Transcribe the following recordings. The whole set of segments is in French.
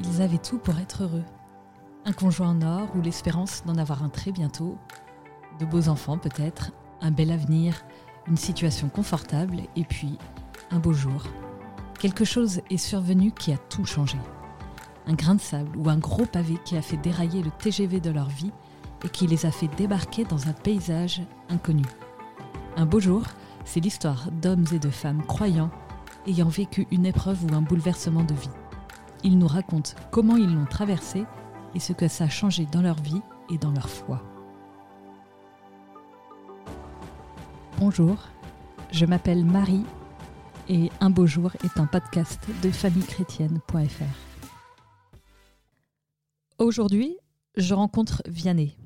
Ils avaient tout pour être heureux. Un conjoint en or ou l'espérance d'en avoir un très bientôt, de beaux enfants peut-être, un bel avenir, une situation confortable et puis un beau jour. Quelque chose est survenu qui a tout changé. Un grain de sable ou un gros pavé qui a fait dérailler le TGV de leur vie et qui les a fait débarquer dans un paysage inconnu. Un beau jour, c'est l'histoire d'hommes et de femmes croyants ayant vécu une épreuve ou un bouleversement de vie. Ils nous racontent comment ils l'ont traversé et ce que ça a changé dans leur vie et dans leur foi. Bonjour, je m'appelle Marie et Un beau jour est un podcast de famillechrétienne.fr. Aujourd'hui, je rencontre Vianney.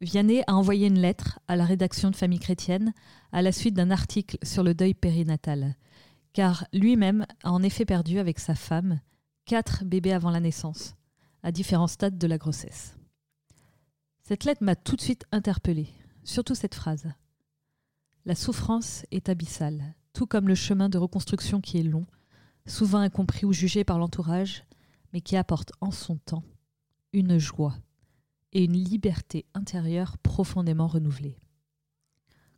Vianney a envoyé une lettre à la rédaction de Famille chrétienne à la suite d'un article sur le deuil périnatal, car lui-même a en effet perdu avec sa femme quatre bébés avant la naissance, à différents stades de la grossesse. Cette lettre m'a tout de suite interpellée, surtout cette phrase. La souffrance est abyssale, tout comme le chemin de reconstruction qui est long, souvent incompris ou jugé par l'entourage, mais qui apporte en son temps une joie et une liberté intérieure profondément renouvelée.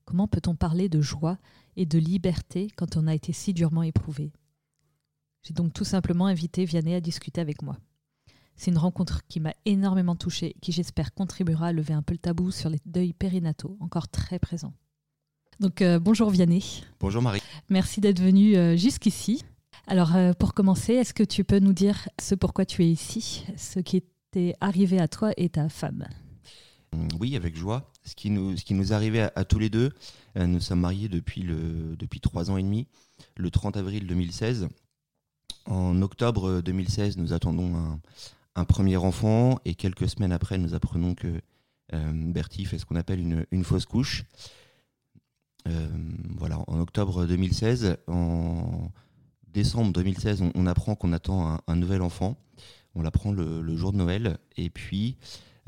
Comment peut-on parler de joie et de liberté quand on a été si durement éprouvé? J'ai donc tout simplement invité Vianney à discuter avec moi. C'est une rencontre qui m'a énormément touchée et qui j'espère contribuera à lever un peu le tabou sur les deuils périnataux, encore très présents. Donc euh, bonjour Vianney. Bonjour Marie. Merci d'être venu euh, jusqu'ici. Alors euh, pour commencer, est-ce que tu peux nous dire ce pourquoi tu es ici, ce qui t'est arrivé à toi et ta femme? Mm, Oui, avec joie. Ce qui nous, ce qui nous arrivait à, tous les deux, nous sommes mariés depuis, le, depuis trois ans et demi, le 30 avril 2016. En octobre 2016, nous attendons un, premier enfant et quelques semaines après, nous apprenons que Bertie fait ce qu'on appelle une, fausse couche. Euh, voilà, en octobre 2016, en décembre 2016, on, apprend qu'on attend un, nouvel enfant. On l'apprend le, jour de Noël. Et puis,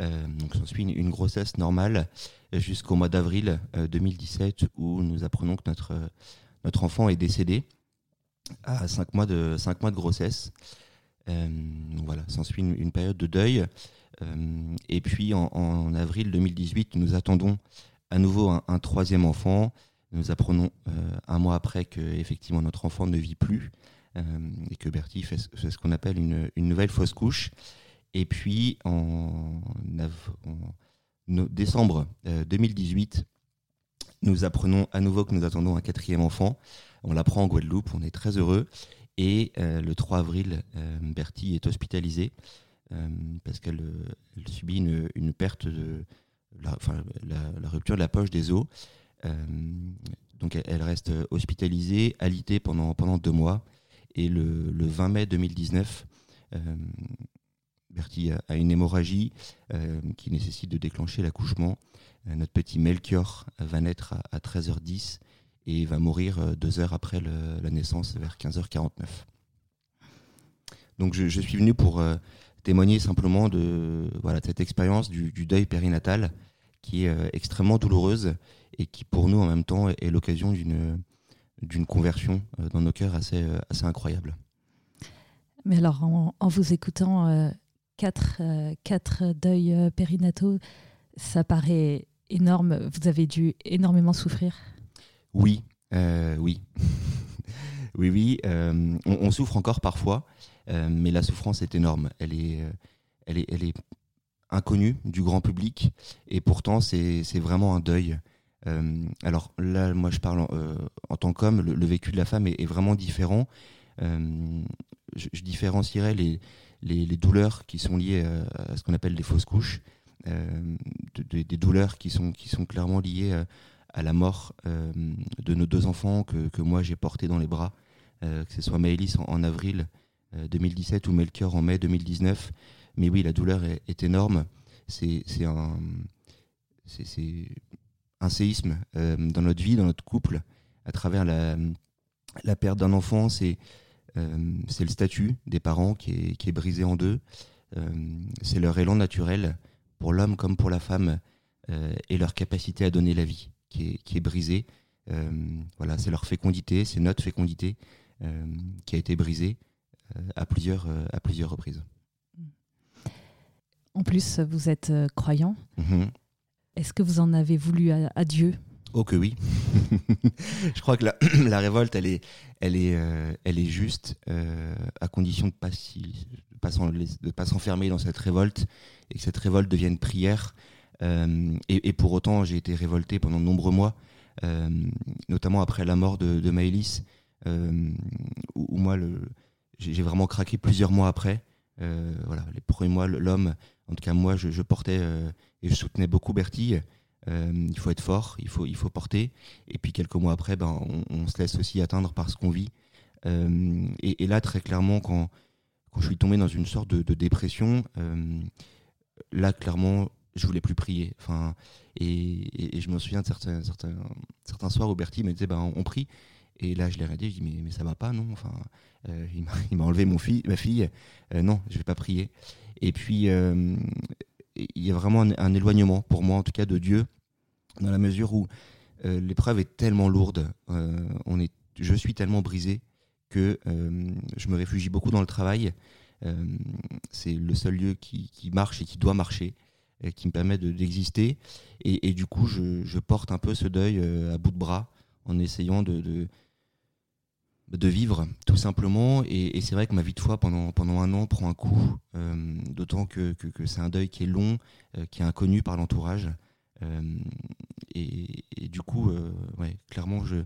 euh, donc une, une, grossesse normale jusqu'au mois d'avril 2017 euh, où nous apprenons que notre, notre enfant est décédé à 5 mois de, 5 mois de grossesse. Euh, voilà, s'ensuit une, une, période de deuil. et puis en, en, avril 2018, nous attendons à nouveau un, troisième enfant. Nous apprenons euh, un mois après que effectivement notre enfant ne vit plus euh, et que Bertie fait, ce qu'on appelle une, nouvelle fausse couche. Et puis en, décembre 2018, euh, nous apprenons à nouveau que nous attendons un quatrième enfant. On l'apprend en Guadeloupe, on est très heureux. Et le 3 avril, Bertie est hospitalisée parce qu'elle subit une perte de, la, rupture de la poche des os. Euh, donc elle reste hospitalisée, alitée pendant, deux mois. Et le, 20 mai 2019, euh, Bertie a, une hémorragie euh, qui nécessite de déclencher l'accouchement. notre petit Melchior va naître à, 13h10 et va mourir deux heures après la naissance, vers 15h49. Donc je, suis venu pour témoigner simplement de voilà cette expérience du, deuil périnatal qui est euh, extrêmement douloureuse et qui pour nous en même temps est, l'occasion d'une conversion euh, dans nos cœurs assez euh, assez incroyable. Mais alors en, vous écoutant quatre quatre deuils périnataux, ça paraît énorme. Vous avez dû énormément souffrir. Oui, oui. oui, oui. On, souffre encore parfois, mais la souffrance est énorme. Elle est, elle est, elle est inconnu du grand public et pourtant c'est vraiment un deuil. Euh, alors là, moi je parle en, euh, tant qu'homme, le, vécu de la femme est, vraiment différent. Euh, je, différencierais les, les, douleurs qui sont liées à, ce qu'on appelle les fausses couches, des douleurs qui sont, qui sont clairement liées à la mort de nos deux enfants que, que moi j'ai portés dans les bras, que ce soit Maëlys en, avril 2017 ou Melchior en mai 2019. Mais oui, la douleur est, énorme. C'est un, un séisme euh, dans notre vie, dans notre couple, à travers la, la perte d'un enfant. C'est euh, le statut des parents qui est, qui est brisé en deux. Euh, c'est leur élan naturel pour l'homme comme pour la femme et leur capacité à donner la vie qui est, qui est brisée. voilà, c'est leur fécondité, c'est notre fécondité qui a été brisée à plusieurs, à plusieurs reprises. En plus, vous êtes euh, croyant. Mhm. Est-ce que vous en avez voulu à, à Dieu? Oh que oui. je crois que la, la, révolte, elle est, elle est, euh, elle est juste euh, à condition de pas si, de pas s'enfermer dans cette révolte et que cette révolte devienne prière. Euh, et, pour autant, j'ai été révolté pendant de nombreux mois, euh, notamment après la mort de, de Maëlys, euh, où, moi, j'ai vraiment craqué plusieurs mois après. Voilà, les premiers mois, l'homme, en tout cas moi, je, portais et je soutenais beaucoup Bertille. Il faut être fort, il faut, il faut porter. Et puis quelques mois après, ben, on, se laisse aussi atteindre par ce qu'on vit. Et, là, très clairement, quand, je suis tombé dans une sorte de, dépression, là, clairement, je voulais plus prier. Enfin, et, je me souviens de certains, certains, certains soirs où Bertie me disait, ben, on prie. Et là, je l'ai regardé, je dis, mais, mais ça va pas, non? Enfin, euh, Il m'a- enlevé mon fille, ma fille. Euh, non, je vais pas prier. Et puis, euh, il y a vraiment un, un éloignement, pour moi en tout cas, de Dieu, dans la mesure où euh, l'épreuve est tellement lourde, on est, je suis tellement brisé que je me réfugie beaucoup dans le travail. C'est le seul lieu qui, qui marche et qui doit marcher, qui me permet de- d'exister. Et, et du coup, je, je porte un peu ce deuil euh, à bout de bras en essayant de, de, de vivre tout simplement. Et, c'est vrai que ma vie de foi pendant, pendant un an prend un coup, euh, d'autant que, que, c'est un deuil qui est long, euh, qui est inconnu par l'entourage. Euh, et, du coup, euh, ouais, clairement, je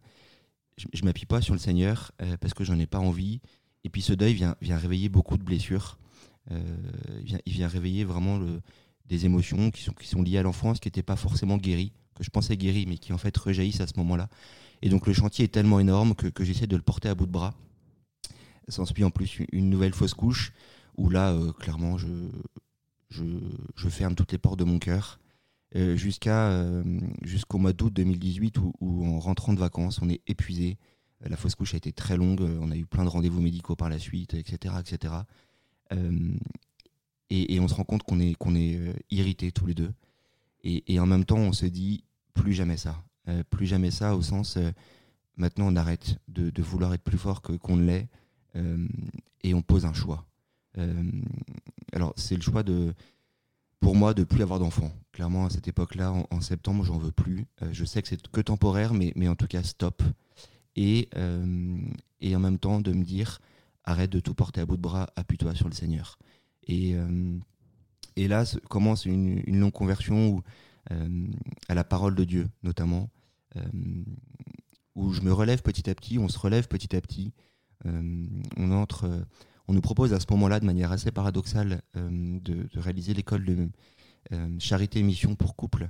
je m'appuie pas sur le Seigneur euh, parce que j'en ai pas envie. Et puis ce deuil vient, vient réveiller beaucoup de blessures. Euh, vient, il vient réveiller vraiment le- des émotions qui sont, qui sont liées à l'enfance, qui n'étaient pas forcément guéries, que je pensais guéries, mais qui en fait rejaillissent à ce moment-là. Et donc le chantier est tellement énorme que, j'essaie de le porter à bout de bras. S'ensuit en plus une- nouvelle fausse couche, où là, euh, clairement, je, je, ferme toutes les portes de mon cœur. Euh, jusqu'à euh, jusqu'au mois d'août 2018 où, en rentrant de vacances on est épuisé la fausse couche a été très longue on a eu plein de rendez-vous médicaux par la suite etc etc et, on se rend compte qu'on est qu'on est euh, irrités tous les deux et, en même temps on se dit plus jamais ça Euh, plus jamais ça au sens euh, maintenant on arrête de, vouloir être plus fort que qu'on ne l'est et on pose un choix alors c'est le choix de pour moi de plus avoir d'enfants. Clairement, à cette époque-là, en, en septembre, j'en veux plus. Je sais que c'est que temporaire, mais, mais en tout cas, stop. Et, et en même temps, de me dire, arrête de tout porter à bout de bras, appuie-toi sur le Seigneur. Et, euh, et là commence une, longue conversion euh, à la parole de Dieu, notamment, euh, où je me relève petit à petit, on se relève petit à petit. On entre. on nous propose à ce moment-là, de manière assez paradoxale, de, réaliser l'école de charité et mission pour couple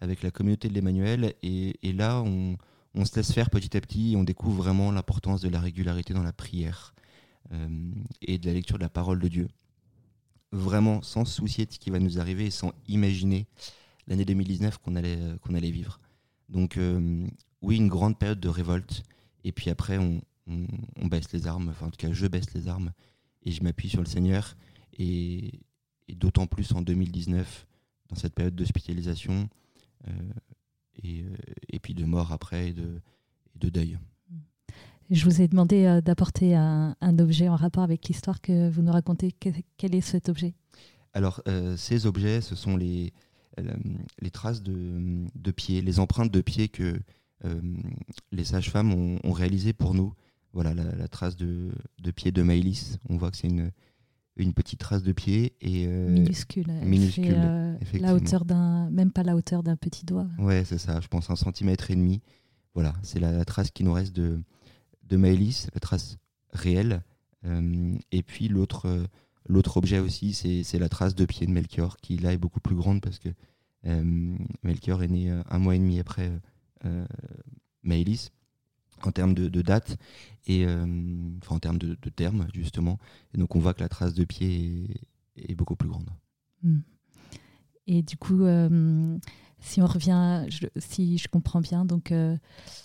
avec la communauté de l'Emmanuel. Et, là, on, se laisse faire petit à petit et on découvre vraiment l'importance de la régularité dans la prière et de la lecture de la parole de Dieu. Vraiment sans soucier de ce qui va nous arriver et sans imaginer l'année 2019 qu'on allait, euh, qu'on allait vivre. Donc euh, oui, une grande période de révolte. Et puis après, on, baisse les armes. Enfin, en tout cas, je baisse les armes et je m'appuie sur le Seigneur. Et, d'autant plus en 2019, dans cette période d'hospitalisation, euh, et, puis de mort après, et de deuil. Je vous ai demandé euh, d'apporter un, un objet en rapport avec l'histoire que vous nous racontez. Que- quel est cet objet? Alors, euh, ces objets, ce sont les, euh, les traces de, de pieds, les empreintes de pieds que euh, les sages-femmes ont, ont réalisées pour nous. Voilà, la, la trace de, de pied de Maëlys. On voit que c'est une, une petite trace de pied. Et, euh, Minuscule. minuscule, euh, la hauteur d'un, même pas la hauteur d'un petit doigt. Ouais, c'est ça, je pense un centimètre et demi. Voilà, c'est la, la trace qui nous reste de, de Maëlys, la trace réelle. Euh, et puis l'autre euh, objet aussi, c'est la trace de pied de Melchior, qui là est beaucoup plus grande parce que euh, Melchior est né un mois et demi après Maëlys, en termes de, date, et enfin en termes de, terme, justement. Et donc on voit que la trace de pied est, beaucoup plus grande. Hmm. Et du coup, si on revient, je- si je comprends bien, donc euh,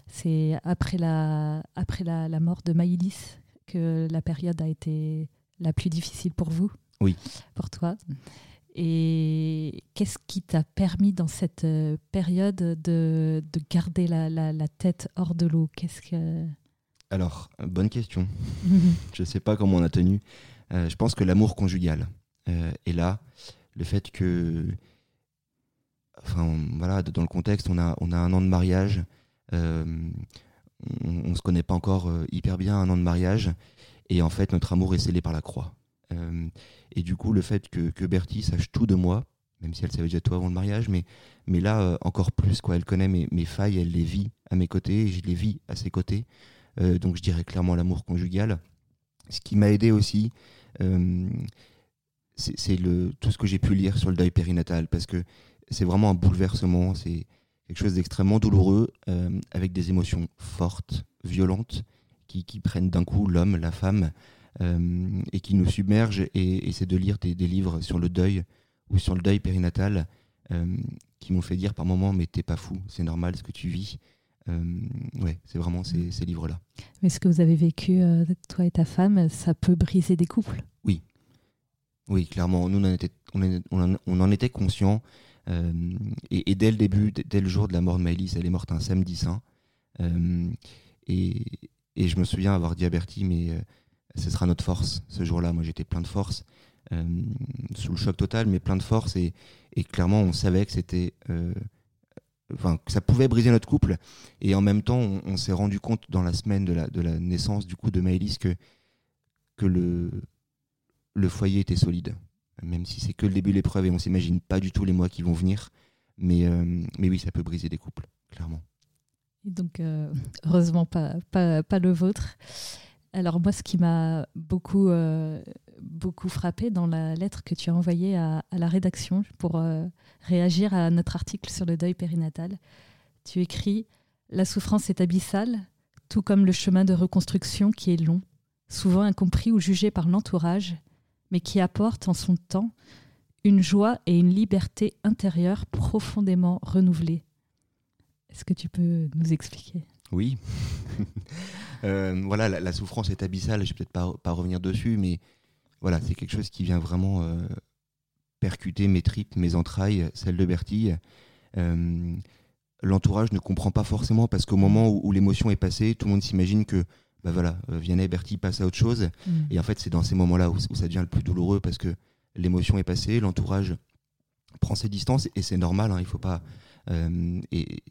c'est après la, après la, la mort de Maïlis que la période a été la plus difficile pour vous, Oui. pour toi? Et qu'est-ce qui t'a permis dans cette euh, période de, de garder la, la, la tête hors de l'eau? Qu'est-ce que Alors, euh, bonne question. je ne sais pas comment on a tenu. Euh, je pense que l'amour conjugal euh, est là. le fait que, enfin voilà, dans le contexte, on a, on a un an de mariage, on, ne se connaît pas encore hyper bien, un an de mariage, et en fait notre amour est scellé par la croix. et du coup, le fait que, que Bertie sache tout de moi, même si elle savait déjà tout avant le mariage, mais, mais là, euh, encore plus, quoi. Elle connaît mes, mes, failles, elle les vit à mes côtés, et je les vis à ses côtés. Euh, donc je dirais clairement l'amour conjugal. Ce qui m'a aidé aussi, euh, c'est tout ce que j'ai pu lire sur le deuil périnatal, parce que c'est vraiment un bouleversement, c'est quelque chose d'extrêmement douloureux, avec des émotions fortes, violentes, qui, qui prennent d'un coup l'homme, la femme, et qui nous submergent. Et, c'est de lire des, des livres sur le deuil ou sur le deuil périnatal euh, qui m'ont fait dire par moments mais t'es pas fou, c'est normal ce que tu vis. Euh, ouais, c'est vraiment ces, ces livres-là. Mais ce que vous avez vécu, euh, toi et ta femme, ça peut briser des couples? Oui. Oui, clairement. Nous, on en était, on, on en était conscients. Et, et, dès le début, dès le jour de la mort de Maëlys, elle est morte un samedi saint. Et, et, je me souviens avoir dit à Bertie, mais ce sera notre force ce jour-là. Moi, j'étais plein de force. Euh, sous le choc total, mais plein de force. Et, clairement, on savait que c'était. Euh, enfin, que ça pouvait briser notre couple. Et en même temps, on, s'est rendu compte dans la semaine de la, de la naissance du coup de Maëlys que, que le, le foyer était solide. Même si c'est que le début de l'épreuve et on s'imagine pas du tout les mois qui vont venir. Mais, euh, mais oui, ça peut briser des couples, clairement. Donc, heureusement, pas, pas, le vôtre. Alors moi, ce qui m'a beaucoup, euh, beaucoup frappé dans la lettre que tu as envoyée à, la rédaction pour euh, réagir à notre article sur le deuil périnatal, tu écris « La souffrance est abyssale, tout comme le chemin de reconstruction qui est long, souvent incompris ou jugé par l'entourage, mais qui apporte en son temps une joie et une liberté intérieure profondément renouvelées. Est-ce que tu peux nous expliquer? Oui. Euh, voilà, la, souffrance est abyssale. Je vais peut-être pas, pas revenir dessus, mais voilà, c'est quelque chose qui vient vraiment euh, percuter mes tripes, mes entrailles, celles de Bertille. Euh, l'entourage ne comprend pas forcément parce qu'au moment où, l'émotion est passée, tout le monde s'imagine que bah voilà, Vianney, Bertie passe à autre chose. Mm. Et en fait, c'est dans ces moments-là où, ça devient le plus douloureux parce que l'émotion est passée, l'entourage prend ses distances et c'est normal. Hein, il faut pas. et,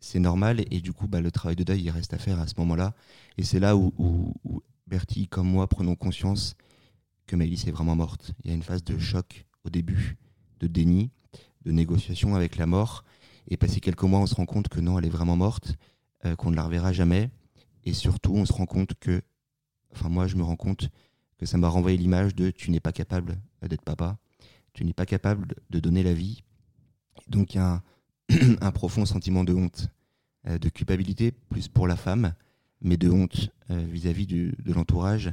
c'est normal et, du coup bah, le travail de deuil il reste à faire à ce moment-là et c'est là où, Bertie comme moi prenons conscience que Maëlys est vraiment morte. Il y a une phase de choc au début, de déni, de négociation avec la mort et passé quelques mois on se rend compte que non elle est vraiment morte, euh, qu'on ne la reverra jamais et surtout on se rend compte que, enfin moi je me rends compte que ça m'a renvoyé l'image de tu n'es pas capable d'être papa, tu n'es pas capable de donner la vie. Donc un un profond sentiment de honte, euh, de culpabilité, plus pour la femme, mais de honte euh, vis-à-vis de l'entourage,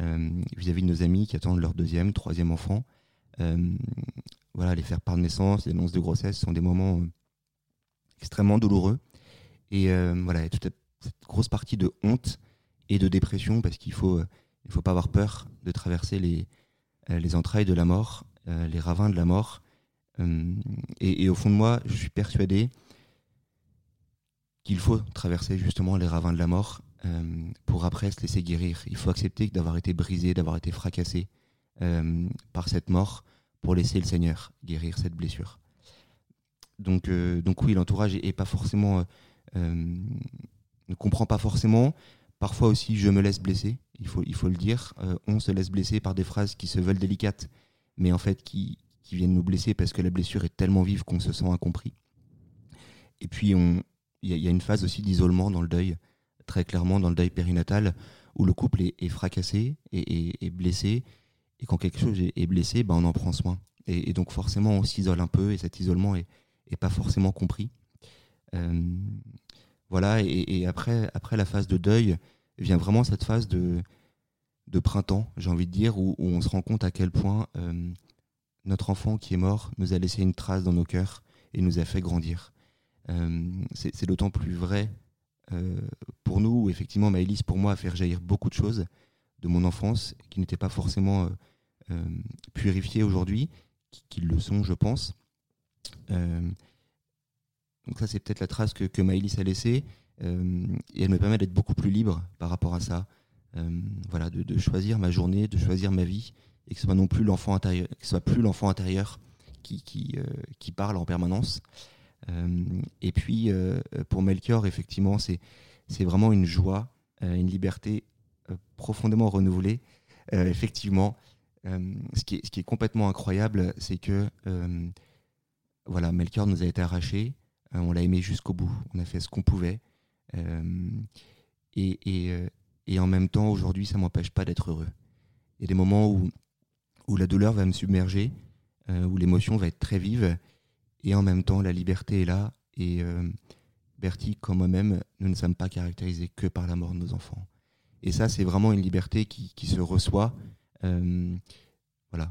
euh, vis-à-vis de nos amis qui attendent leur deuxième, troisième enfant. voilà, les faire part de naissance, les annonces de grossesse sont des moments extrêmement douloureux. Et voilà, y a toute cette grosse partie de honte et de dépression parce qu'il faut, il faut pas avoir peur de traverser les, les entrailles de la mort, les ravins de la mort, euh, et, au fond de moi, je suis persuadé qu'il faut traverser justement les ravins de la mort euh, pour après se laisser guérir. Il faut accepter d'avoir été brisé, d'avoir été fracassé euh, par cette mort pour laisser le Seigneur guérir cette blessure. Donc, donc oui, l'entourage est, pas forcément ne comprend pas forcément. Parfois aussi, je me laisse blesser. Il faut, il faut le dire. on se laisse blesser par des phrases qui se veulent délicates, mais en fait qui, qui viennent nous blesser parce que la blessure est tellement vive qu'on se sent incompris. Et puis, il y, a une phase aussi d'isolement dans le deuil, très clairement dans le deuil périnatal, où le couple est, fracassé et, blessé. Et quand quelque chose est, blessé, ben on en prend soin. Et, donc, forcément, on s'isole un peu et cet isolement est, pas forcément compris. Euh, voilà, et, après, après la phase de deuil, vient vraiment cette phase de, de printemps, j'ai envie de dire, où, on se rend compte à quel point euh, notre enfant qui est mort nous a laissé une trace dans nos cœurs et nous a fait grandir. Euh, c'est d'autant plus vrai euh, pour nous, où effectivement Maëlys, pour moi, a fait jaillir beaucoup de choses de mon enfance qui n'étaient pas forcément purifiées aujourd'hui, qui, le sont, je pense. Donc ça, c'est peut-être la trace que, que Maëlys a laissée, et elle me permet d'être beaucoup plus libre par rapport à ça. voilà, de, choisir ma journée, de choisir ma vie, et que ce soit non plus l'enfant intérieur, que ce soit plus l'enfant intérieur qui, qui, qui parle en permanence. et puis, pour Melchior, effectivement, c'est vraiment une joie, une liberté profondément renouvelée. effectivement, ce, qui est, ce qui est complètement incroyable, c'est que voilà, Melchior nous a été arraché, on l'a aimé jusqu'au bout, on a fait ce qu'on pouvait. et, et, et en même temps, aujourd'hui, ça m'empêche pas d'être heureux. Il y a des moments où, la douleur va me submerger, euh, où l'émotion va être très vive, et en même temps, la liberté est là. Et euh, Bertie, comme moi-même, nous ne sommes pas caractérisés que par la mort de nos enfants. Et ça, c'est vraiment une liberté qui, se reçoit. Euh, voilà,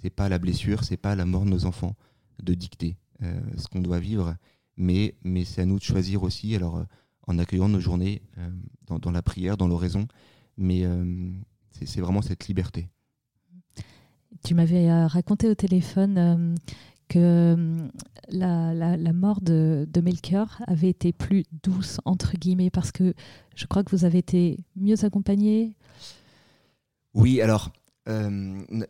c'est pas la blessure, c'est pas la mort de nos enfants de dicter euh, ce qu'on doit vivre, mais, mais c'est à nous de choisir aussi. Alors en accueillant nos journées euh, dans, la prière, dans l'oraison. Mais euh, c'est vraiment cette liberté. Tu m'avais euh, raconté au téléphone que la, la, mort de, de, Melchior avait été plus douce, entre guillemets, parce que je crois que vous avez été mieux accompagné. Oui, alors, la,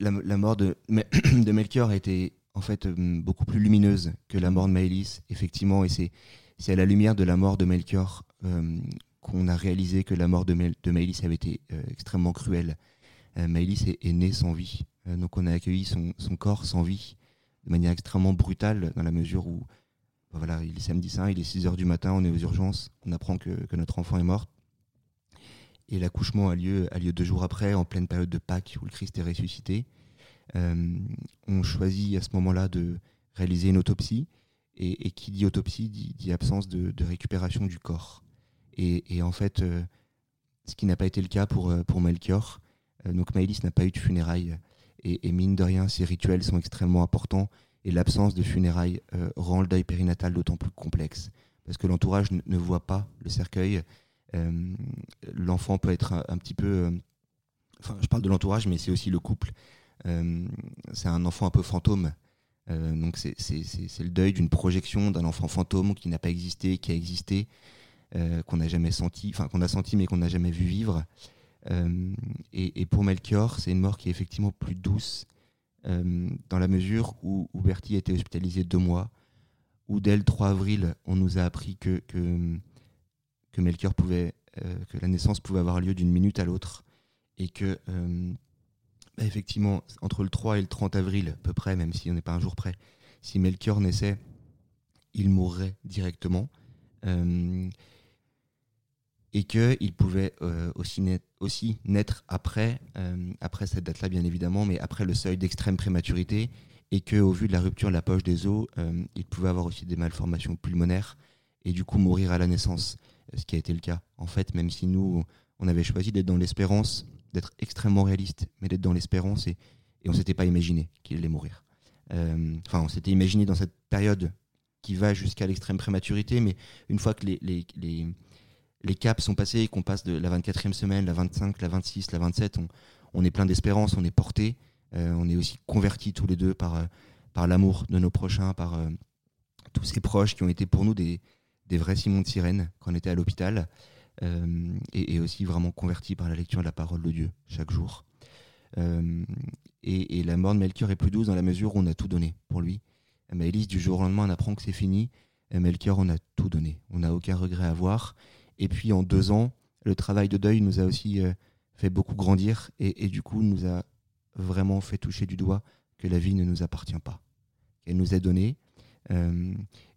la, mort de, de Melchior a été en fait beaucoup plus lumineuse que la mort de Maëlys, effectivement, et c'est c'est à la lumière de la mort de Melchior euh, qu'on a réalisé que la mort de, Mel de Maëlys avait été euh, extrêmement cruelle. Euh, Maëlys est, est née sans vie, donc on a accueilli son, son, corps sans vie de manière extrêmement brutale dans la mesure où bah voilà, il est samedi saint, il est 6 heures du matin, on est aux urgences, on apprend que, que notre enfant est mort. Et l'accouchement a lieu, a lieu deux jours après, en pleine période de Pâques, où le Christ est ressuscité. Euh, on choisit à ce moment-là de réaliser une autopsie. Et, qui dit autopsie dit, absence de, récupération du corps. Et, en fait, euh, ce qui n'a pas été le cas pour, euh, Melchior. Donc Maëlys n'a pas eu de funérailles. Et, mine de rien, ces rituels sont extrêmement importants. Et l'absence de funérailles rend le deuil périnatal d'autant plus complexe. Parce que l'entourage ne voit pas le cercueil. L'enfant peut être un, petit peu... Enfin, je parle de l'entourage, mais c'est aussi le couple. C'est un enfant un peu fantôme. Euh, donc c'est le deuil d'une projection d'un enfant fantôme qui n'a pas existé, qui a existé, euh, qu'on n'a jamais senti, enfin qu'on a senti mais qu'on n'a jamais vu vivre. Euh, et, pour Melchior, c'est une mort qui est effectivement plus douce dans la mesure où, où Bertie a été hospitalisé deux mois, où dès le 3 avril, on nous a appris que, que, Melchior pouvait, que la naissance pouvait avoir lieu d'une minute à l'autre, et que effectivement, entre le 3 et le 30 avril, à peu près, même si on n'est pas un jour près, si Melchior naissait, il mourrait directement. Euh, et qu'il pouvait euh, aussi, naître après, euh, après cette date-là, bien évidemment, mais après le seuil d'extrême prématurité, et qu'au vu de la rupture de la poche des os, il pouvait avoir aussi des malformations pulmonaires, et du coup mourir à la naissance, ce qui a été le cas. En fait, même si nous, on avait choisi d'être dans l'espérance d'être extrêmement réaliste, mais d'être dans l'espérance et, et on s'était pas imaginé qu'il allait mourir. Euh, enfin, on s'était imaginé dans cette période qui va jusqu'à l'extrême prématurité, mais une fois que les, les, les, les caps sont passés qu'on passe de la 24e semaine, la 25, la 26, la 27, on, on est plein d'espérance, on est porté, euh, on est aussi convertis tous les deux par, euh, par l'amour de nos prochains, par tous ces proches qui ont été pour nous des, des vrais Simons de sirène quand on était à l'hôpital. Euh, et, aussi vraiment converti par la lecture de la parole de Dieu chaque jour. Euh, et, la mort de Melchior est plus douce dans la mesure où on a tout donné pour lui. Maëlys, du jour au lendemain, on apprend que c'est fini. Melchior, on a tout donné. On n'a aucun regret à avoir. Et puis en deux ans, le travail de deuil nous a aussi euh, fait beaucoup grandir et, du coup nous a vraiment fait toucher du doigt que la vie ne nous appartient pas. Elle nous est donnée.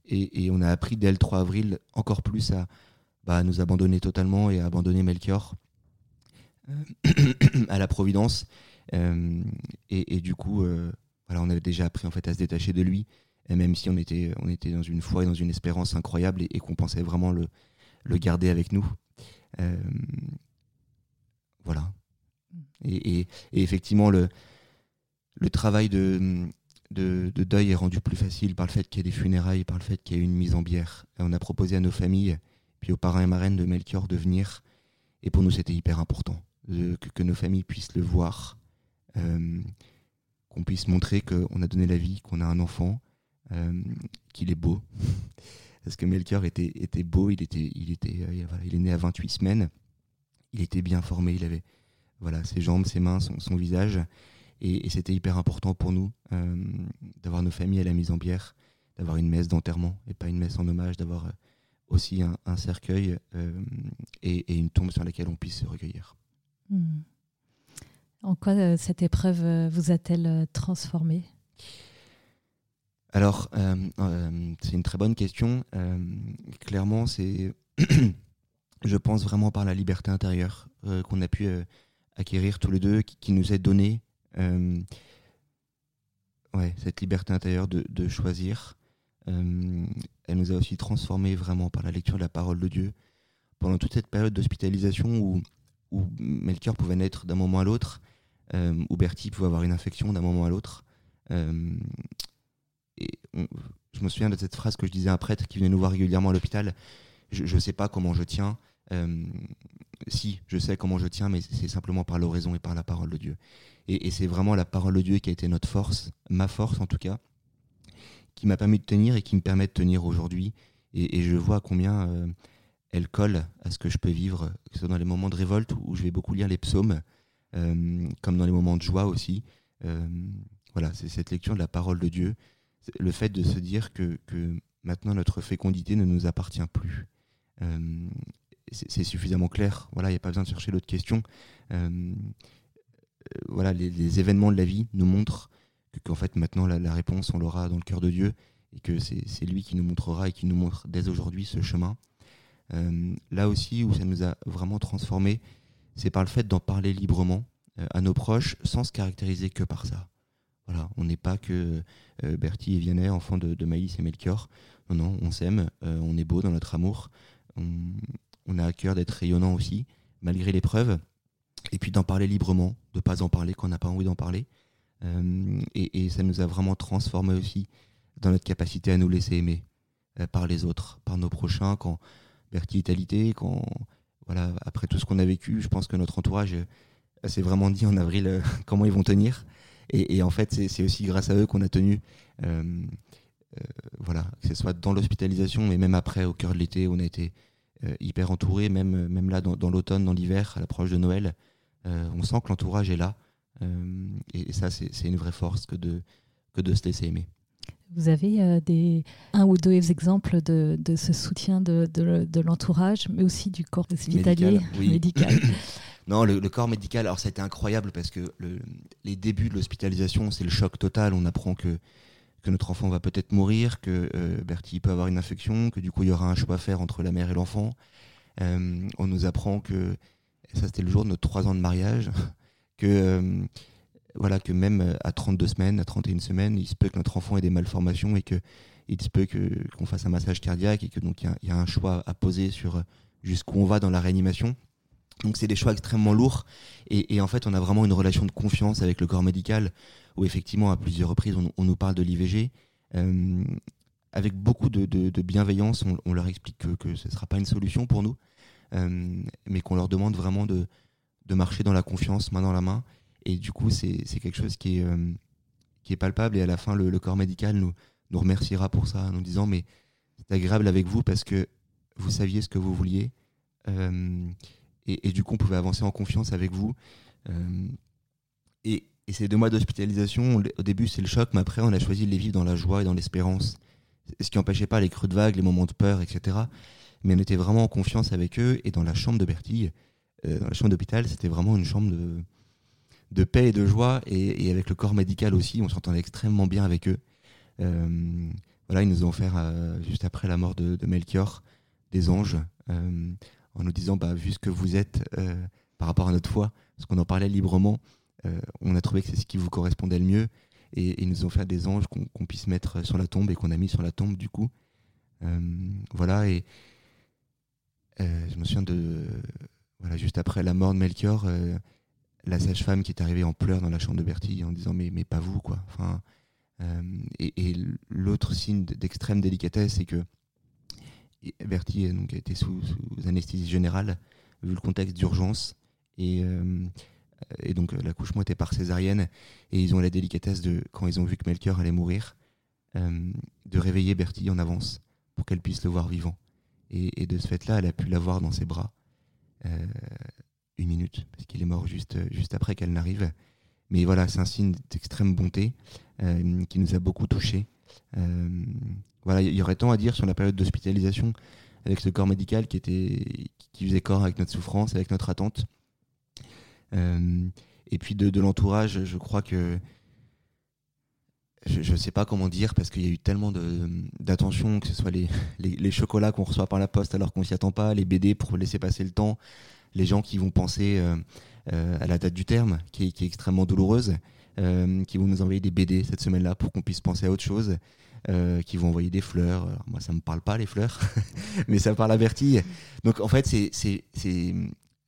et, on a appris dès le 3 avril encore plus à, bah, nous abandonner totalement et abandonner Melchior euh, à la Providence. Euh, et, du coup, euh, voilà, on avait déjà appris en fait à se détacher de lui, et même si on était, on était dans une foi et dans une espérance incroyable et, qu'on pensait vraiment le, le garder avec nous. voilà. Et, effectivement, le, le travail de, de, de, deuil est rendu plus facile par le fait qu'il y ait des funérailles, par le fait qu'il y ait une mise en bière. On a proposé à nos familles puis aux parrains et marraines de Melchior de venir. Et pour nous, c'était hyper important que, nos familles puissent le voir, euh, qu'on puisse montrer qu'on a donné la vie, qu'on a un enfant, euh, qu'il est beau. Parce que Melchior était, était beau, il, était, il, était, euh, il est né à 28 semaines, il était bien formé, il avait voilà, ses jambes, ses mains, son, son visage. Et, c'était hyper important pour nous d'avoir nos familles à la mise en bière, d'avoir une messe d'enterrement et pas une messe en hommage, d'avoir aussi un, cercueil et, une tombe sur laquelle on puisse se recueillir. Hmm. En quoi cette épreuve vous a-t-elle transformé? Alors, euh, euh, c'est une très bonne question. Euh, clairement, c'est, je pense vraiment par la liberté intérieure qu'on a pu acquérir tous les deux, qui, nous est donnée ouais, cette liberté intérieure de, choisir. Elle nous a aussi transformés vraiment par la lecture de la parole de Dieu. Pendant toute cette période d'hospitalisation où, Melchior pouvait naître d'un moment à l'autre, où Bertie pouvait avoir une infection d'un moment à l'autre, je me souviens de cette phrase que je disais à un prêtre qui venait nous voir régulièrement à l'hôpital. Je ne sais pas comment je tiens. Euh, si, je sais comment je tiens, mais c'est simplement par l'oraison et par la parole de Dieu. Et, c'est vraiment la parole de Dieu qui a été notre force, ma force en tout cas, qui m'a permis de tenir et qui me permet de tenir aujourd'hui. Et, je vois combien euh, elle colle à ce que je peux vivre, que ce soit dans les moments de révolte où je vais beaucoup lire les psaumes, euh, comme dans les moments de joie aussi. voilà, c'est cette lecture de la parole de Dieu le fait de se dire que, maintenant notre fécondité ne nous appartient plus. Euh, c'est suffisamment clair. Voilà, il n'y a pas besoin de chercher d'autres questions. Euh, euh, voilà, les, événements de la vie nous montrent qu'en fait maintenant la, réponse on l'aura dans le cœur de Dieu et que c'est lui qui nous montrera et qui nous montre dès aujourd'hui ce chemin. là aussi où ça nous a vraiment transformé, c'est par le fait d'en parler librement à nos proches sans se caractériser que par ça. Voilà, on n'est pas que euh, Bertie et Vianney, enfants de, Maïs et Melchior. Non, non, on s'aime, euh, on est beau dans notre amour. On, a à cœur d'être rayonnant aussi, malgré l'épreuve. Et puis d'en parler librement, de pas en parler quand on n'a pas envie d'en parler. Euh, et, ça nous a vraiment transformé aussi dans notre capacité à nous laisser aimer par les autres, par nos prochains. Quand Bertie est alité, quand voilà, après tout ce qu'on a vécu, je pense que notre entourage s'est vraiment dit en avril comment ils vont tenir. Et, en fait, c'est aussi grâce à eux qu'on a tenu. Euh, euh, voilà, que ce soit dans l'hospitalisation, mais même après, au cœur de l'été, on a été euh, hyper entouré, même, même là, dans, l'automne, dans l'hiver, à l'approche de Noël. on sent que l'entourage est là. Et, ça, c'est une vraie force que de, que de se laisser aimer. Vous avez des, un ou deux exemples de, de ce soutien de, de, l'entourage, mais aussi du corps hospitalier médical. Non, le, corps médical, alors ça a été incroyable parce que les débuts de l'hospitalisation, c'est le choc total. On apprend que, que notre enfant va peut-être mourir, que euh, Bertie peut avoir une infection, que du coup il y aura un choix à faire entre la mère et l'enfant. Euh, on nous apprend que, ça c'était le jour de notre 3 ans de mariage, que, euh, voilà, que même à 32 semaines, à 31 semaines, il se peut que notre enfant ait des malformations et que il se peut qu'on fasse un massage cardiaque et que donc il y, a un choix à poser sur jusqu'où on va dans la réanimation. Donc c'est des choix extrêmement lourds et, en fait on a vraiment une relation de confiance avec le corps médical où effectivement à plusieurs reprises on, nous parle de l'IVG. Euh, avec beaucoup de, bienveillance, on, leur explique que, ce ne sera pas une solution pour nous, euh, mais qu'on leur demande vraiment de, marcher dans la confiance, main dans la main. Et du coup, c'est quelque chose qui est, euh, qui est palpable. Et à la fin, le, corps médical nous, nous remerciera pour ça, en nous disant Mais c'est agréable avec vous parce que vous saviez ce que vous vouliez et, du coup on pouvait avancer en confiance avec vous. Euh, et, ces deux mois d'hospitalisation, au début c'est le choc, mais après on a choisi de les vivre dans la joie et dans l'espérance. Ce qui n'empêchait pas les creux de vague, les moments de peur, etc. Mais on était vraiment en confiance avec eux et dans la chambre de Bertille, euh, dans la chambre d'hôpital, c'était vraiment une chambre de, de paix et de joie et, avec le corps médical aussi, on s'entendait extrêmement bien avec eux. Euh, voilà, ils nous ont offert juste après la mort de, Melchior des anges en nous disant, bah, vu ce que vous êtes euh, par rapport à notre foi, parce qu'on en parlait librement, euh, on a trouvé que c'est ce qui vous correspondait le mieux. Et, ils nous ont fait des anges qu'on puisse mettre sur la tombe et qu'on a mis sur la tombe du coup. Euh, voilà, et je me souviens de. Voilà, juste après la mort de Melchior, la sage-femme qui est arrivée en pleurs dans la chambre de Bertie en disant Mais, mais pas vous, quoi. Enfin, et, et l'autre signe d'extrême délicatesse, c'est que Bertie donc, a été sous, anesthésie générale, vu le contexte d'urgence. Et, euh, et donc l'accouchement était par césarienne. Et ils ont la délicatesse, de, quand ils ont vu que Melchior allait mourir, euh, de réveiller Bertie en avance pour qu'elle puisse le voir vivant. Et, de ce fait-là, elle a pu l'avoir dans ses bras euh, une minute, parce qu'il est mort juste, juste après qu'elle n'arrive. mais voilà, c'est un signe d'extrême bonté qui nous a beaucoup touchés. voilà, il y aurait tant à dire sur la période d'hospitalisation avec ce corps médical qui était qui faisait corps avec notre souffrance, avec notre attente? et puis de l'entourage, je crois que je ne sais pas comment dire parce qu'il y a eu tellement d'attention, que ce soit les, les, chocolats qu'on reçoit par la poste alors qu'on s'y attend pas, les BD pour laisser passer le temps, les gens qui vont penser euh, euh, à la date du terme, qui est, extrêmement douloureuse, euh, qui vont nous envoyer des BD cette semaine-là pour qu'on puisse penser à autre chose, qui vont envoyer des fleurs. moi, ça me parle pas les fleurs, mais ça parle à Bertille. Donc en fait, c'est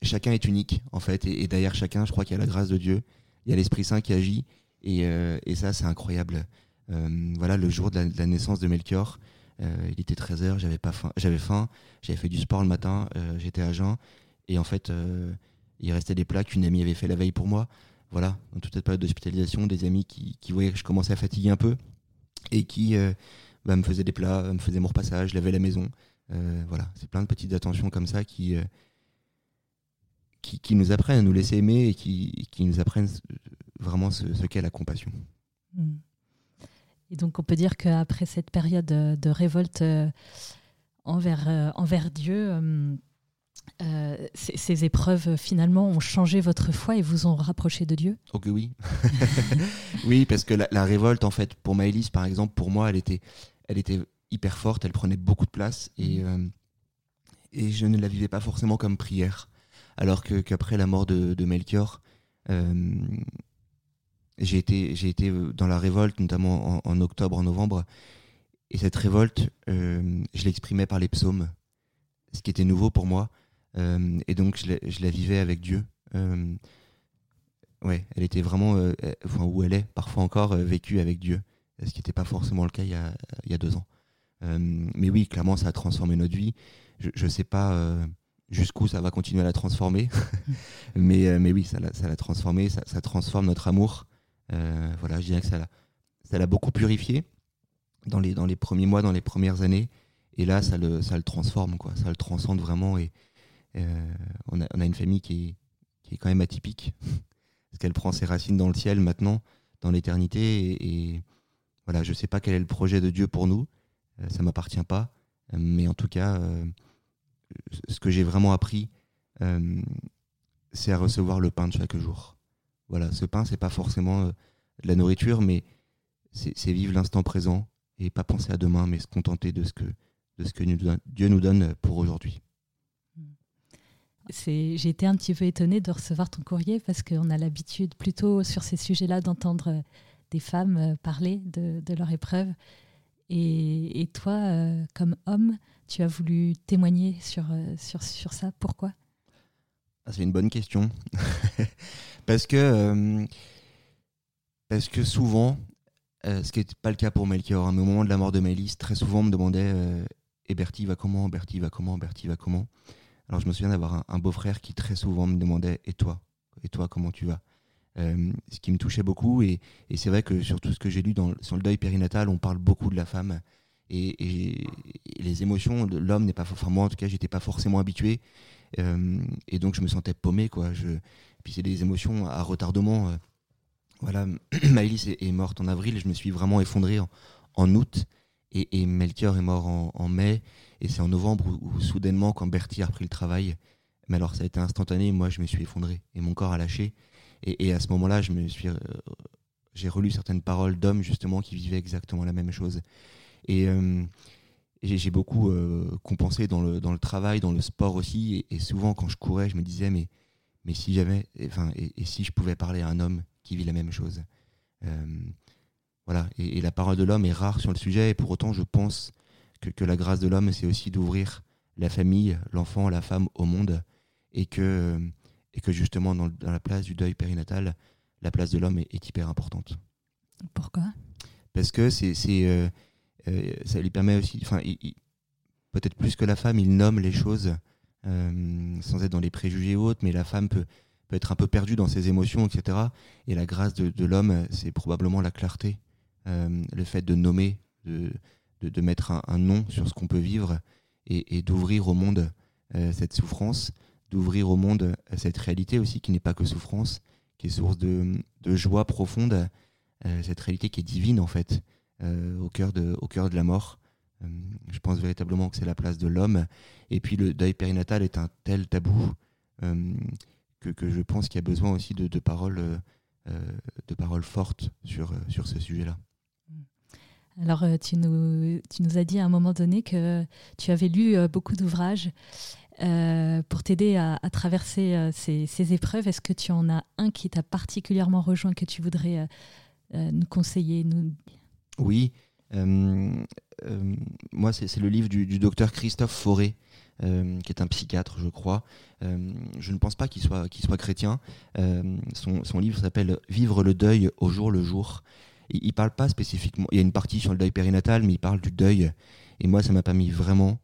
chacun est unique en fait, et derrière chacun, je crois qu'il y a la grâce de Dieu, il y a l'Esprit Saint qui agit. Euh, et, ça, c'est incroyable. Euh, voilà, le jour de la, naissance de Melchior, euh, il était 13h, j'avais faim, j'avais faim, j'avais fait du sport le matin, j'étais à jeun, et en fait, il restait des plats qu'une amie avait fait la veille pour moi. Voilà, dans toute cette période d'hospitalisation, des amis qui, voyaient que je commençais à fatiguer un peu et qui bah, me faisaient des plats, me faisaient mon repassage, lavaient la maison. voilà, c'est plein de petites attentions comme ça qui, qui, nous apprennent à nous laisser aimer et qui, qui nous apprennent vraiment ce, qu'est la compassion. Hmm. Et donc on peut dire qu'après cette période de, révolte euh, envers, euh, envers Dieu, euh, ces, épreuves finalement ont changé votre foi et vous ont rapproché de Dieu? Ok oh oui. oui, parce que la, révolte, en fait, pour Maëlys, par exemple, pour moi, elle était, elle était hyper forte, elle prenait beaucoup de place et, hmm. et je ne la vivais pas forcément comme prière. Alors qu'après la mort de, de Melchior, j'ai été, j'ai été euh, dans la révolte, notamment en, octobre, en novembre. Et cette révolte, euh, je l'exprimais par les psaumes, ce qui était nouveau pour moi. Euh, et donc, je la, vivais avec Dieu. ouais, elle était vraiment, enfin, où elle est, parfois encore, vécue avec Dieu, ce qui n'était pas forcément le cas il y a, il y a deux ans. mais oui, clairement, ça a transformé notre vie. Je ne sais pas jusqu'où ça va continuer à la transformer. mais, mais oui, ça l'a transformé, ça, ça, transforme notre amour. Euh, voilà, je dirais que ça l'a, ça l'a beaucoup purifié dans les, dans les premiers mois, dans les premières années. Et là, ça le, ça le transforme, quoi. Ça le transcende vraiment. Et euh, on, a, on, a, une famille qui est, qui est quand même atypique. parce qu'elle prend ses racines dans le ciel maintenant, dans l'éternité. Et, voilà, je sais pas quel est le projet de Dieu pour nous. Euh, ça m'appartient pas. Mais en tout cas, ce que j'ai vraiment appris, c'est à recevoir le pain de chaque jour. Voilà, ce pain, c'est pas forcément euh, de la nourriture, mais c'est vivre l'instant présent et pas penser à demain, mais se contenter de ce que, de ce que Dieu nous donne pour aujourd'hui. J'ai été un petit peu étonnée de recevoir ton courrier parce qu'on a l'habitude plutôt sur ces sujets-là d'entendre euh, des femmes euh, parler de, leur épreuve. Et, toi, comme homme, tu as voulu témoigner sur, sur, sur ça. Pourquoi? Ah, C'est une bonne question. Parce que, euh, parce que souvent, euh, ce qui n'était pas le cas pour Melchior, hein, mais au moment de la mort de Maëlys, très souvent on me demandait euh, Et Bertie va comment Bertie va comment Bertie va comment Alors je me souviens d'avoir un, beau-frère qui très souvent me demandait Et toi? Et toi, comment tu vas? Ce qui me touchait beaucoup. Et, et c'est vrai que sur tout ce que j'ai lu dans, sur le deuil périnatal, on parle beaucoup de la femme. Et, les émotions l'homme n'est pas enfin moi en tout cas j'étais pas forcément habitué et donc je me sentais paumé quoi puis c'est des émotions à retardement. Euh. voilà, Maëlys est, morte en avril, je me suis vraiment effondré en, août, et, Melchior est mort en, mai, et c'est en novembre où, soudainement, quand Bertie a repris le travail, mais alors ça a été instantané, moi je me suis effondré, et mon corps a lâché. Et, à ce moment-là, je me suis, euh, j'ai relu certaines paroles d'hommes justement qui vivaient exactement la même chose. Et euh, j'ai beaucoup compensé dans le, dans le travail, dans le sport aussi. Et, et, souvent, quand je courais, je me disais, mais mais si jamais, enfin, et, si je pouvais parler à un homme qui vit la même chose. Euh, voilà, et, la parole de l'homme est rare sur le sujet, et pour autant, je pense que, la grâce de l'homme, c'est aussi d'ouvrir la famille, l'enfant, la femme au monde, et que, et que justement, dans, la place du deuil périnatal, la place de l'homme est, hyper importante. Pourquoi? Parce que c'est, euh, euh, ça lui permet aussi, enfin, peut-être plus que la femme, il nomme les choses euh, sans être dans les préjugés hautes, mais la femme peut, peut être un peu perdue dans ses émotions, etc. Et la grâce de, l'homme, c'est probablement la clarté, euh, le fait de nommer, de, de, mettre un, nom sur ce qu'on peut vivre et, d'ouvrir au monde euh, cette souffrance, d'ouvrir au monde cette réalité aussi qui n'est pas que souffrance, qui est source de, joie profonde, cette réalité qui est divine en fait, au, cœur de, au cœur de la mort. je pense véritablement que c'est la place de l'homme. Et puis le deuil périnatal est un tel tabou que, que, je pense qu'il y a besoin aussi de, de paroles, de paroles fortes sur, sur ce sujet-là. Alors, euh, tu nous, tu nous as dit à un moment donné que tu avais lu euh, beaucoup d'ouvrages euh, pour t'aider à, traverser ces, épreuves. Est-ce que tu en as un qui t'a particulièrement rejoint, que tu voudrais nous conseiller. Oui. moi, c'est le livre du, docteur Christophe Fauré. qui est un psychiatre, je crois. je ne pense pas qu'il soit, chrétien. son, livre s'appelle Vivre le deuil au jour le jour il, parle pas spécifiquement. Il y a une partie sur le deuil périnatal, mais il parle du deuil. Et moi, ça m'a pas mis vraiment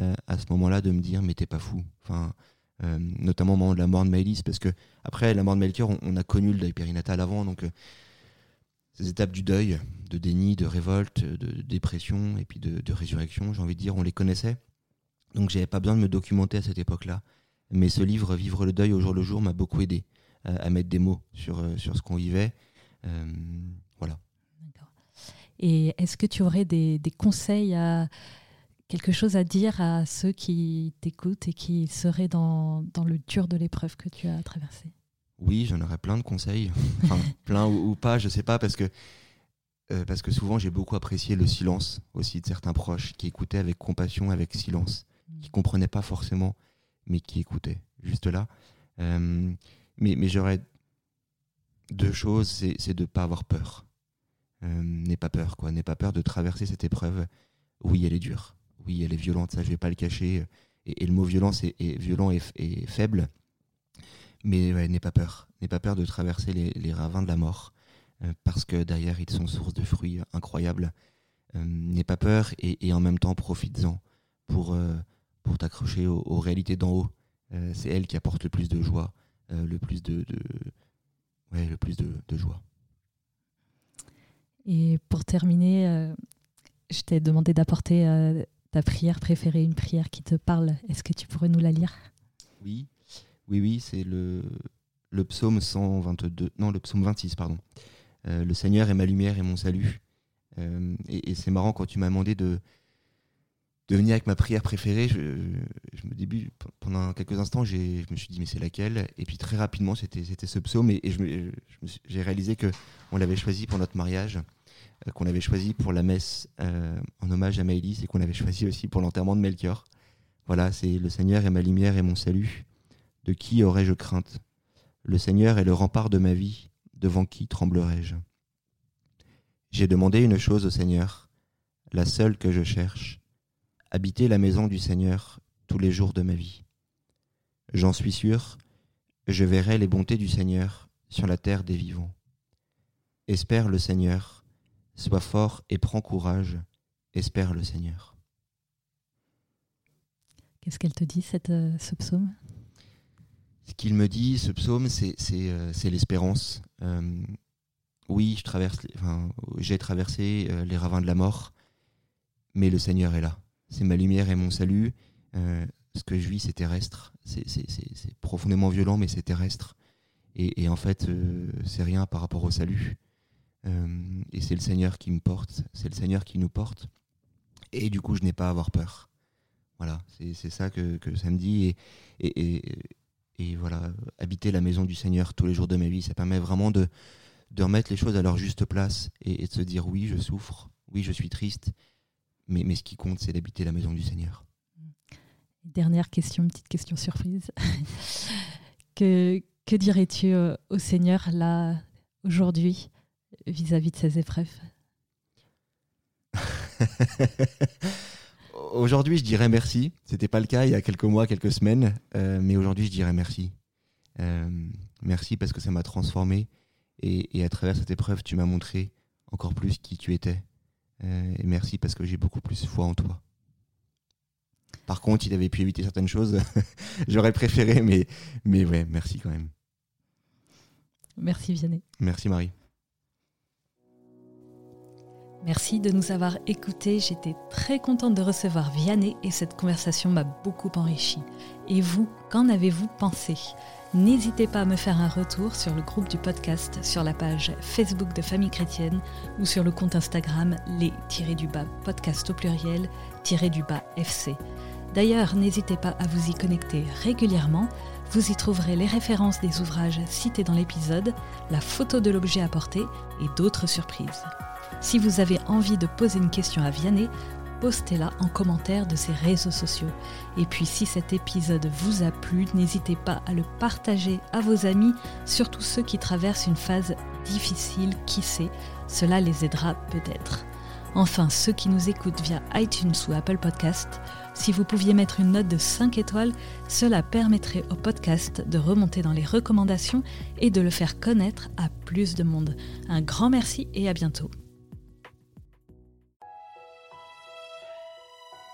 euh, à ce moment-là de me dire, mais t'es pas fou. Enfin, euh, notamment au moment de la mort de Maëlys, parce que après la mort de Melchior, on, a connu le deuil périnatal avant, donc euh, ces étapes du deuil, de déni, de révolte, de, dépression et puis de, résurrection, j'ai envie de dire, on les connaissait. Donc j'avais pas besoin de me documenter à cette époque-là. Mais ce livre, Vivre le deuil au jour le jour, m'a beaucoup aidé à mettre des mots sur, sur ce qu'on vivait. voilà. Et est-ce que tu aurais des, conseils quelque chose à dire à ceux qui t'écoutent et qui seraient dans, dans le dur de l'épreuve que tu as traversée? Oui, j'en aurais plein de conseils. Enfin, plein ou, pas, je sais pas, parce que, euh, parce que souvent j'ai beaucoup apprécié le silence aussi de certains proches qui écoutaient avec compassion, avec silence, qui mm. comprenaient pas forcément, mais qui écoutaient juste là. Euh, mais mais j'aurais deux choses, c'est de ne pas avoir peur. Euh, n'aie pas peur, quoi. N'aie pas peur de traverser cette épreuve. Oui, elle est dure. Oui, elle est violente, ça je vais pas le cacher. Et, le mot violence est, violent et, faible. Mais n'aie pas peur. N'aie pas peur de traverser les, ravins de la mort. Euh, parce que derrière, ils sont source de fruits incroyables. Euh, n'aie pas peur et, en même temps, profites-en pour, pour t'accrocher aux, réalités d'en haut. c'est elle qui apporte le plus de joie, le plus de, ouais, le plus de joie. Et pour terminer, euh, je t'ai demandé d'apporter euh, ta prière préférée, une prière qui te parle. Est-ce que tu pourrais nous la lire? Oui, oui, oui, c'est le, psaume 122, non, le psaume 26, pardon. Euh, le Seigneur est ma lumière et mon salut. et, c'est marrant quand tu m'as demandé de, de venir avec ma prière préférée. Je, me début, pendant quelques instants, je me suis dit mais c'est laquelle? Et puis très rapidement, c'était ce psaume et, j'ai réalisé que on l'avait choisi pour notre mariage, euh, qu'on l'avait choisi pour la messe euh, en hommage à Maëlys et qu'on avait choisi aussi pour l'enterrement de Melchior. Voilà, c'est le Seigneur est ma lumière et mon salut. De qui aurais-je crainte? Le Seigneur est le rempart de ma vie. Devant qui tremblerais-je J'ai demandé une chose au Seigneur, la seule que je cherche habiter la maison du Seigneur tous les jours de ma vie. J'en suis sûr, je verrai les bontés du Seigneur sur la terre des vivants. Espère le Seigneur, sois fort et prends courage, espère le Seigneur. Qu'est-ce qu'elle te dit, cette, euh, Ce qu'il me dit, ce psaume, c'est euh, l'espérance. Euh, oui, j'ai traversé les ravins de la mort, mais le Seigneur est là c'est ma lumière et mon salut. Euh, ce que je vis, c'est terrestre. C'est profondément violent, mais c'est terrestre. Et, en fait, euh, c'est rien par rapport au salut. Euh, et c'est le Seigneur qui me porte, c'est le Seigneur qui nous porte. Et du coup, je n'ai pas à avoir peur. Voilà, c'est ça que, ça me dit. Et, voilà, habiter la maison du Seigneur tous les jours de ma vie, ça permet vraiment de, de remettre les choses à leur juste place et, de se dire oui, je souffre, oui, je suis triste, mais, ce qui compte, c'est d'habiter la maison du Seigneur. Dernière question, petite question surprise. que, que dirais-tu au Seigneur là, aujourd'hui, vis-à-vis de ces épreuves? Aujourd'hui, je dirais merci. C'était pas le cas il y a quelques mois, quelques semaines, euh, mais aujourd'hui, je dirais merci. Euh, merci parce que ça m'a transformé et, et, à travers cette épreuve, tu m'as montré encore plus qui tu étais. Euh, et merci parce que j'ai beaucoup plus foi en toi. Par contre, il avait pu éviter certaines choses. J'aurais préféré, mais, mais ouais, merci quand même. Merci Vianney. Merci Marie. Merci de nous avoir écoutés. J'étais très contente de recevoir Vianney et cette conversation m'a beaucoup enrichi. Et vous, qu'en avez-vous pensé? N'hésitez pas à me faire un retour sur le groupe du podcast, sur la page Facebook de Famille Chrétienne ou sur le compte Instagram les-du-bas podcast au pluriel-du-bas FC. D'ailleurs, n'hésitez pas à vous y connecter régulièrement. Vous y trouverez les références des ouvrages cités dans l'épisode, la photo de l'objet apporté et d'autres surprises. Si vous avez envie de poser une question à Vianney, postez-la en commentaire de ses réseaux sociaux. Et puis si cet épisode vous a plu, n'hésitez pas à le partager à vos amis, surtout ceux qui traversent une phase difficile, qui sait, cela les aidera peut-être. Enfin, ceux qui nous écoutent via iTunes ou Apple Podcast, si vous pouviez mettre une note de 5 étoiles, cela permettrait au podcast de remonter dans les recommandations et de le faire connaître à plus de monde. Un grand merci et à bientôt.